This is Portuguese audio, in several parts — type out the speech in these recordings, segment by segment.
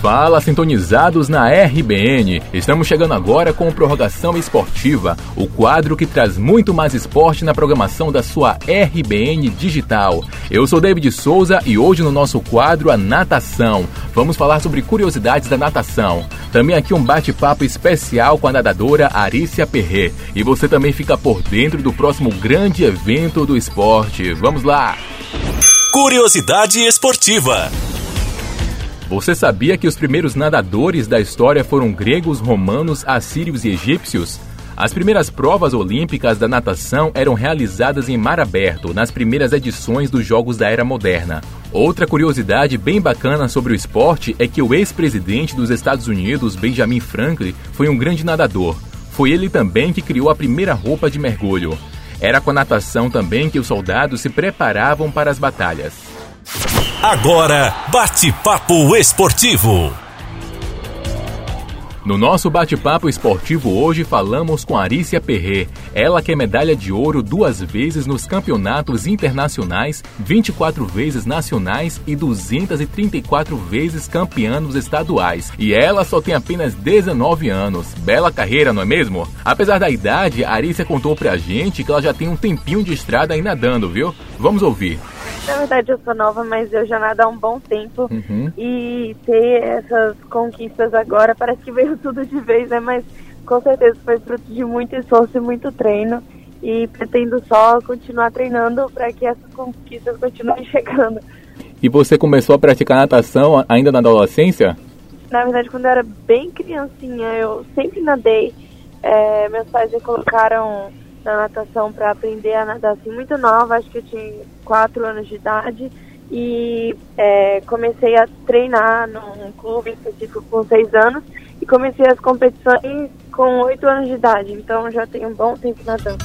Fala sintonizados na RBN. Estamos chegando agora com Prorrogação Esportiva, o quadro que traz muito mais esporte na programação da sua RBN Digital. Eu sou David Souza e hoje no nosso quadro a natação. Vamos falar sobre curiosidades da natação. Também aqui um bate-papo especial com a nadadora Arícia Perret. E você também fica por dentro do próximo grande evento do esporte. Vamos lá! Curiosidade esportiva. Você sabia que os primeiros nadadores da história foram gregos, romanos, assírios e egípcios? As primeiras provas olímpicas da natação eram realizadas em mar aberto, nas primeiras edições dos Jogos da Era Moderna. Outra curiosidade bem bacana sobre o esporte é que o ex-presidente dos Estados Unidos, Benjamin Franklin, foi um grande nadador. Foi ele também que criou a primeira roupa de mergulho. Era com a natação também que os soldados se preparavam para as batalhas. Agora, bate-papo esportivo. No nosso bate-papo esportivo hoje falamos com Arícia Perret, ela que é medalha de ouro duas vezes nos campeonatos internacionais, 24 vezes nacionais e 234 vezes campeã nos estaduais. E ela só tem apenas 19 anos. Bela carreira, não é mesmo? Apesar da idade, Arícia contou pra gente que ela já tem um tempinho de estrada aí nadando, viu? Vamos ouvir. Na verdade, eu sou nova, mas eu já nado há um bom tempo. Uhum. E ter essas conquistas agora parece que veio tudo de vez, né? Mas com certeza foi fruto de muito esforço e muito treino. E pretendo só continuar treinando para que essas conquistas continuem chegando. E você começou a praticar natação ainda na adolescência? Na verdade, quando eu era bem criancinha, eu sempre nadei. É, meus pais me colocaram na natação para aprender a nadar assim muito nova, acho que eu tinha 4 anos de idade e é, comecei a treinar num clube específico com 6 anos e comecei as competições com 8 anos de idade, então já tenho um bom tempo nadando.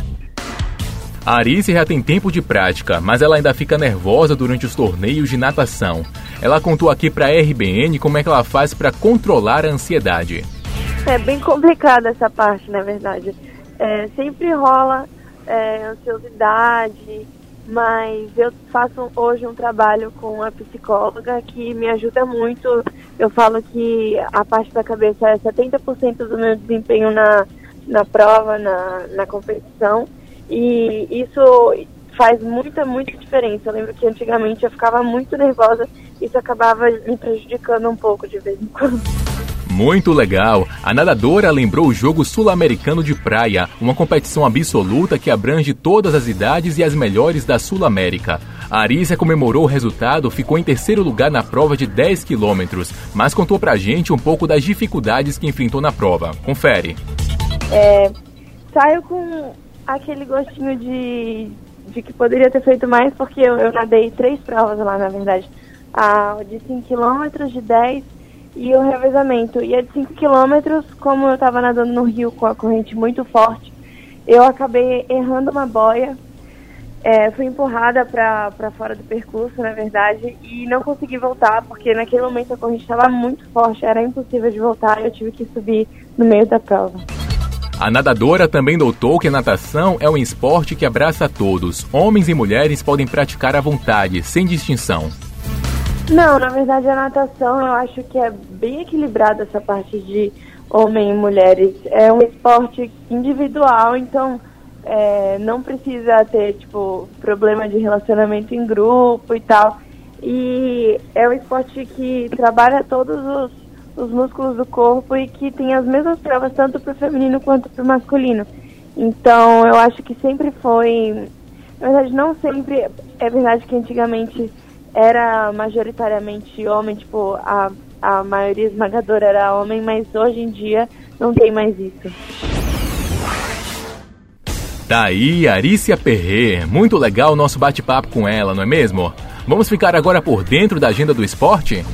A Arice já tem tempo de prática, mas ela ainda fica nervosa durante os torneios de natação. Ela contou aqui para a RBN como é que ela faz para controlar a ansiedade. É bem complicada essa parte, na verdade é, sempre rola é, ansiosidade, mas eu faço hoje um trabalho com a psicóloga que me ajuda muito. Eu falo que a parte da cabeça é 70% do meu desempenho na, na prova, na, na competição, e isso faz muita, muita diferença. Eu lembro que antigamente eu ficava muito nervosa, isso acabava me prejudicando um pouco de vez em quando. Muito legal! A nadadora lembrou o jogo sul-americano de praia, uma competição absoluta que abrange todas as idades e as melhores da Sul-América. A Arícia comemorou o resultado, ficou em terceiro lugar na prova de 10 quilômetros, mas contou pra gente um pouco das dificuldades que enfrentou na prova. Confere. É, saio com aquele gostinho de, de que poderia ter feito mais, porque eu, eu nadei três provas lá, na verdade. A de 5 quilômetros, de 10 e o revezamento ia de 5 quilômetros, como eu estava nadando no rio com a corrente muito forte, eu acabei errando uma boia, é, fui empurrada para fora do percurso, na verdade, e não consegui voltar, porque naquele momento a corrente estava muito forte, era impossível de voltar, eu tive que subir no meio da prova. A nadadora também notou que a natação é um esporte que abraça todos. Homens e mulheres podem praticar à vontade, sem distinção. Não, na verdade a natação eu acho que é bem equilibrada essa parte de homem e mulheres. É um esporte individual, então é, não precisa ter, tipo, problema de relacionamento em grupo e tal. E é um esporte que trabalha todos os, os músculos do corpo e que tem as mesmas provas tanto para o feminino quanto para o masculino. Então eu acho que sempre foi. Na verdade, não sempre. É verdade que antigamente era majoritariamente homem, tipo, a, a maioria esmagadora era homem, mas hoje em dia não tem mais isso. Tá aí, Arícia Perret. Muito legal o nosso bate-papo com ela, não é mesmo? Vamos ficar agora por dentro da agenda do esporte?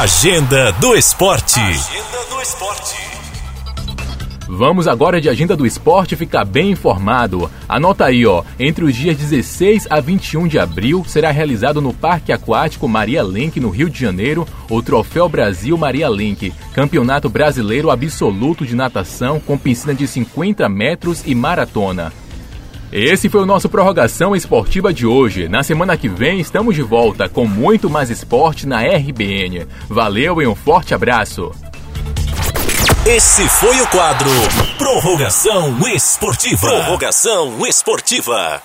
Agenda do esporte. Agenda do esporte. Vamos agora de agenda do esporte ficar bem informado. Anota aí, ó. Entre os dias 16 a 21 de abril será realizado no Parque Aquático Maria Lenk, no Rio de Janeiro, o Troféu Brasil Maria Lenk, campeonato brasileiro absoluto de natação com piscina de 50 metros e maratona. Esse foi o nosso prorrogação esportiva de hoje. Na semana que vem estamos de volta com muito mais esporte na RBN. Valeu e um forte abraço. Esse foi o quadro Prorrogação Esportiva. Prorrogação Esportiva.